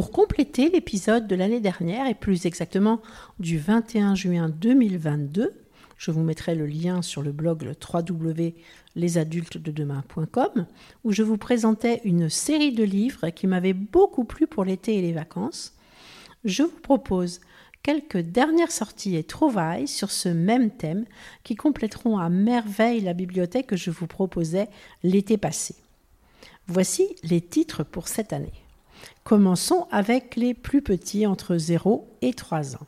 Pour compléter l'épisode de l'année dernière, et plus exactement du 21 juin 2022, je vous mettrai le lien sur le blog le www.lesadultesdedemain.com où je vous présentais une série de livres qui m'avaient beaucoup plu pour l'été et les vacances. Je vous propose quelques dernières sorties et trouvailles sur ce même thème qui compléteront à merveille la bibliothèque que je vous proposais l'été passé. Voici les titres pour cette année. Commençons avec les plus petits entre 0 et 3 ans.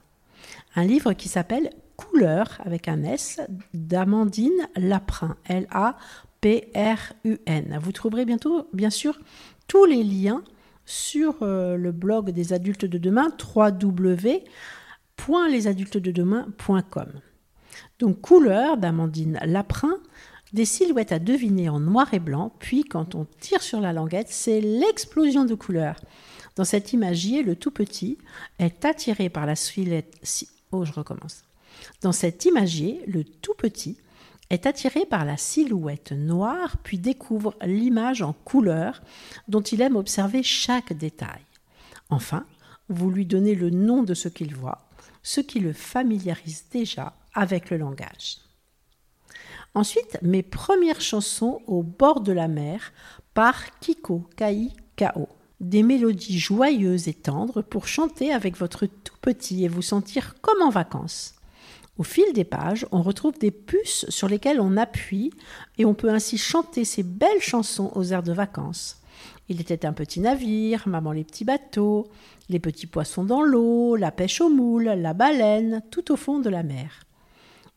Un livre qui s'appelle Couleur avec un S d'Amandine Laprin, L-A-P-R-U-N. Vous trouverez bientôt, bien sûr, tous les liens sur euh, le blog des adultes de demain, www.lesadultesdedemain.com. Donc, Couleur d'Amandine Laprin, des silhouettes à deviner en noir et blanc, puis quand on tire sur la languette, c'est l'explosion de couleurs. Dans cet imagier, le tout petit est attiré par la silhouette. Oh, je recommence. Dans cet imagier, le tout petit est attiré par la silhouette noire, puis découvre l'image en couleur dont il aime observer chaque détail. Enfin, vous lui donnez le nom de ce qu'il voit, ce qui le familiarise déjà avec le langage. Ensuite, mes premières chansons au bord de la mer par Kiko, K-I-K-O. Des mélodies joyeuses et tendres pour chanter avec votre tout petit et vous sentir comme en vacances. Au fil des pages, on retrouve des puces sur lesquelles on appuie et on peut ainsi chanter ces belles chansons aux airs de vacances. Il était un petit navire, maman les petits bateaux, les petits poissons dans l'eau, la pêche aux moules, la baleine, tout au fond de la mer.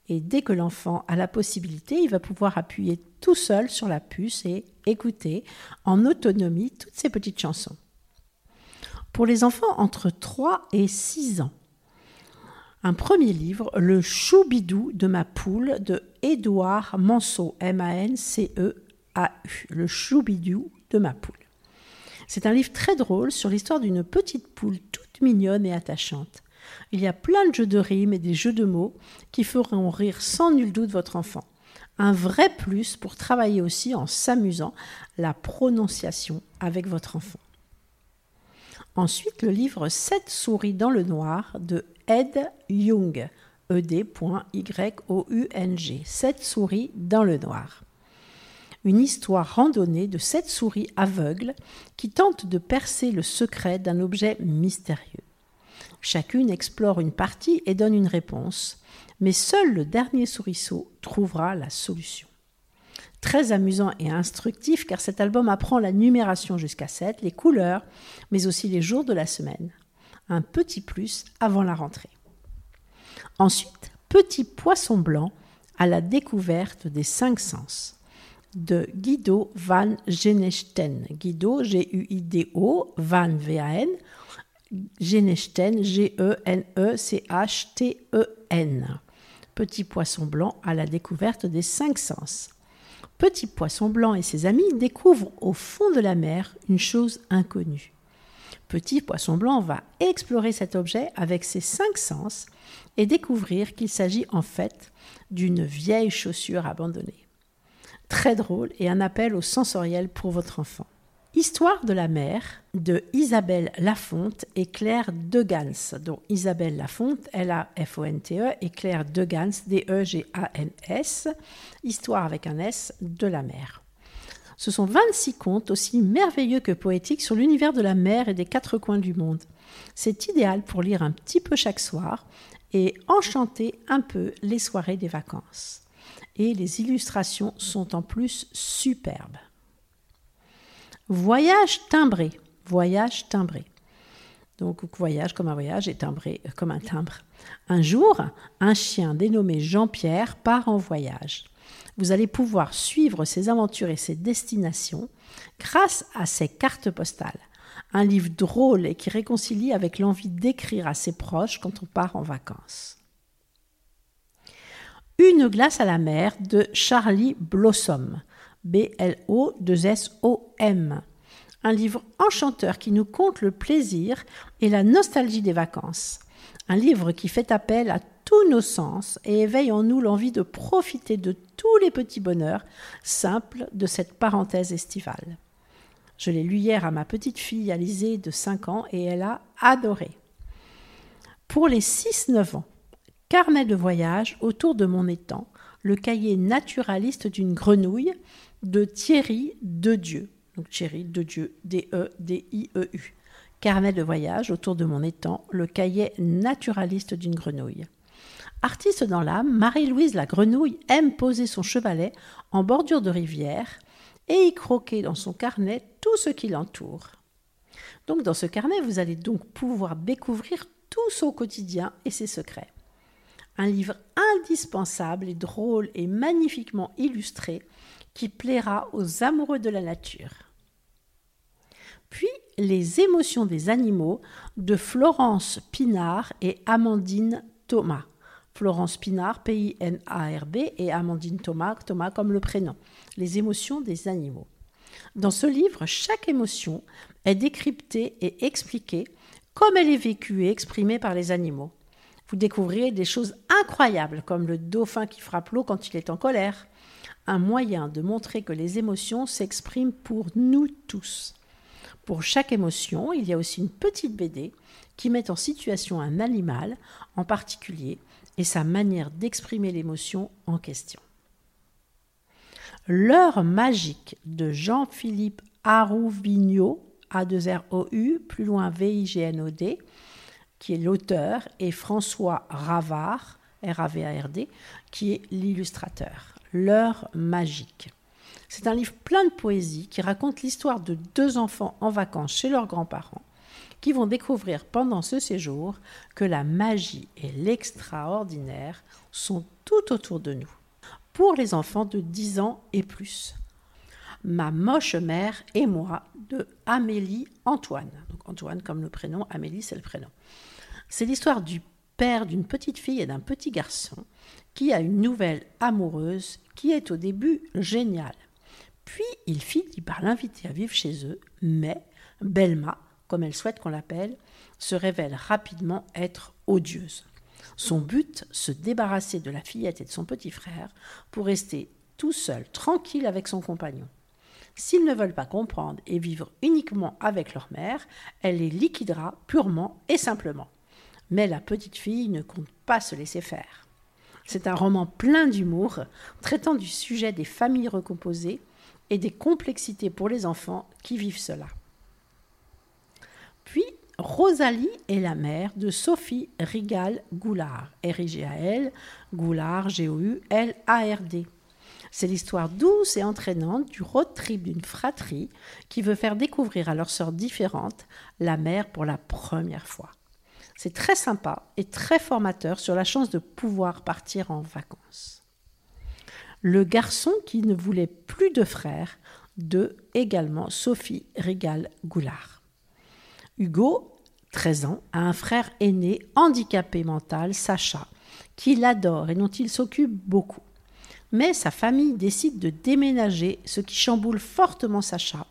Et dès que l'enfant a la possibilité, il va pouvoir appuyer tout seul sur la puce et écouter en autonomie toutes ces petites chansons. Pour les enfants entre 3 et 6 ans, un premier livre, Le Choubidou de ma poule de Édouard Manceau, M-A-N-C-E-A-U. Le Choubidou de ma poule. C'est un livre très drôle sur l'histoire d'une petite poule toute mignonne et attachante. Il y a plein de jeux de rimes et des jeux de mots qui feront rire sans nul doute votre enfant. Un vrai plus pour travailler aussi en s'amusant la prononciation avec votre enfant. Ensuite, le livre 7 souris dans le noir de Ed Young, E-D.Y-O-U-N-G. 7 souris dans le noir. Une histoire randonnée de sept souris aveugles qui tentent de percer le secret d'un objet mystérieux. Chacune explore une partie et donne une réponse, mais seul le dernier souriceau trouvera la solution. Très amusant et instructif car cet album apprend la numération jusqu'à 7, les couleurs, mais aussi les jours de la semaine. Un petit plus avant la rentrée. Ensuite, Petit poisson blanc à la découverte des cinq sens de Guido van Genechten. Guido, G-U-I-D-O, Van V-A-N, Genechten, G-E-N-E-C-H-T-E-N. Petit poisson blanc à la découverte des cinq sens. Petit poisson blanc et ses amis découvrent au fond de la mer une chose inconnue. Petit poisson blanc va explorer cet objet avec ses cinq sens et découvrir qu'il s'agit en fait d'une vieille chaussure abandonnée. Très drôle et un appel au sensoriel pour votre enfant. Histoire de la mer de Isabelle Lafonte et Claire Degans. Donc Isabelle Lafonte, L-A-F-O-N-T-E, et Claire Degans, D-E-G-A-N-S. Histoire avec un S de la mer. Ce sont 26 contes aussi merveilleux que poétiques sur l'univers de la mer et des quatre coins du monde. C'est idéal pour lire un petit peu chaque soir et enchanter un peu les soirées des vacances. Et les illustrations sont en plus superbes. Voyage timbré. Voyage timbré. Donc voyage comme un voyage et timbré comme un timbre. Un jour, un chien dénommé Jean-Pierre part en voyage. Vous allez pouvoir suivre ses aventures et ses destinations grâce à ses cartes postales. Un livre drôle et qui réconcilie avec l'envie d'écrire à ses proches quand on part en vacances. Une glace à la mer de Charlie Blossom. B-L-O-2-S-O-M. Un livre enchanteur qui nous conte le plaisir et la nostalgie des vacances. Un livre qui fait appel à tous nos sens et éveille en nous l'envie de profiter de tous les petits bonheurs simples de cette parenthèse estivale. Je l'ai lu hier à ma petite fille Alizée de 5 ans et elle a adoré. Pour les 6-9 ans, carnet de voyage autour de mon étang, le cahier naturaliste d'une grenouille de Thierry Dedieu. Donc Thierry Dedieu, D-E-D-I-E-U. Carnet de voyage autour de mon étang, le cahier naturaliste d'une grenouille. Artiste dans l'âme, Marie-Louise la grenouille aime poser son chevalet en bordure de rivière et y croquer dans son carnet tout ce qui l'entoure. Donc dans ce carnet, vous allez donc pouvoir découvrir tout son quotidien et ses secrets. Un livre indispensable et drôle et magnifiquement illustré qui plaira aux amoureux de la nature. Puis Les émotions des animaux de Florence Pinard et Amandine Thomas. Florence Pinard, P-I-N-A-R-B, et Amandine Thomas, Thomas comme le prénom. Les émotions des animaux. Dans ce livre, chaque émotion est décryptée et expliquée comme elle est vécue et exprimée par les animaux. Vous découvrirez des choses incroyables comme le dauphin qui frappe l'eau quand il est en colère, un moyen de montrer que les émotions s'expriment pour nous tous. Pour chaque émotion, il y a aussi une petite BD qui met en situation un animal en particulier et sa manière d'exprimer l'émotion en question. L'heure magique de Jean-Philippe Arouvigno, A2ROU, plus loin V-I-G-N-O-D, qui est l'auteur, et François Ravard, R-A-V-A-R-D, qui est l'illustrateur. L'heure magique. C'est un livre plein de poésie qui raconte l'histoire de deux enfants en vacances chez leurs grands-parents qui vont découvrir pendant ce séjour que la magie et l'extraordinaire sont tout autour de nous. Pour les enfants de 10 ans et plus. Ma moche mère et moi de Amélie Antoine. Donc Antoine comme le prénom, Amélie c'est le prénom. C'est l'histoire du père d'une petite fille et d'un petit garçon qui a une nouvelle amoureuse qui est au début géniale. Puis il finit par l'inviter à vivre chez eux, mais Belma, comme elle souhaite qu'on l'appelle, se révèle rapidement être odieuse. Son but, se débarrasser de la fillette et de son petit frère pour rester tout seul, tranquille avec son compagnon. S'ils ne veulent pas comprendre et vivre uniquement avec leur mère, elle les liquidera purement et simplement. Mais la petite fille ne compte pas se laisser faire. C'est un roman plein d'humour, traitant du sujet des familles recomposées et des complexités pour les enfants qui vivent cela. Puis, Rosalie est la mère de Sophie Rigal Goulard, R-I-G-A-L, Goulard, G-O-U-L-A-R-D. C'est l'histoire douce et entraînante du road trip d'une fratrie qui veut faire découvrir à leurs sœurs différentes la mer pour la première fois. C'est très sympa et très formateur sur la chance de pouvoir partir en vacances. Le garçon qui ne voulait plus de frères de également Sophie Rigal Goulard. Hugo, 13 ans, a un frère aîné handicapé mental, Sacha, qu'il adore et dont il s'occupe beaucoup. Mais sa famille décide de déménager, ce qui chamboule fortement Sacha,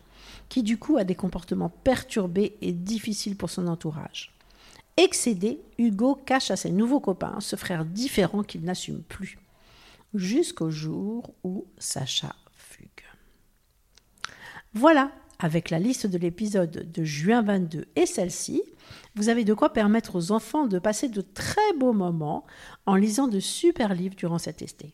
qui du coup a des comportements perturbés et difficiles pour son entourage. Excédé, Hugo cache à ses nouveaux copains ce frère différent qu'il n'assume plus. Jusqu'au jour où Sacha fugue. Voilà, avec la liste de l'épisode de juin 22 et celle-ci, vous avez de quoi permettre aux enfants de passer de très beaux moments en lisant de super livres durant cet été.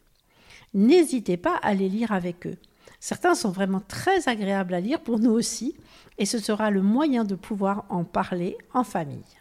N'hésitez pas à les lire avec eux. Certains sont vraiment très agréables à lire pour nous aussi, et ce sera le moyen de pouvoir en parler en famille.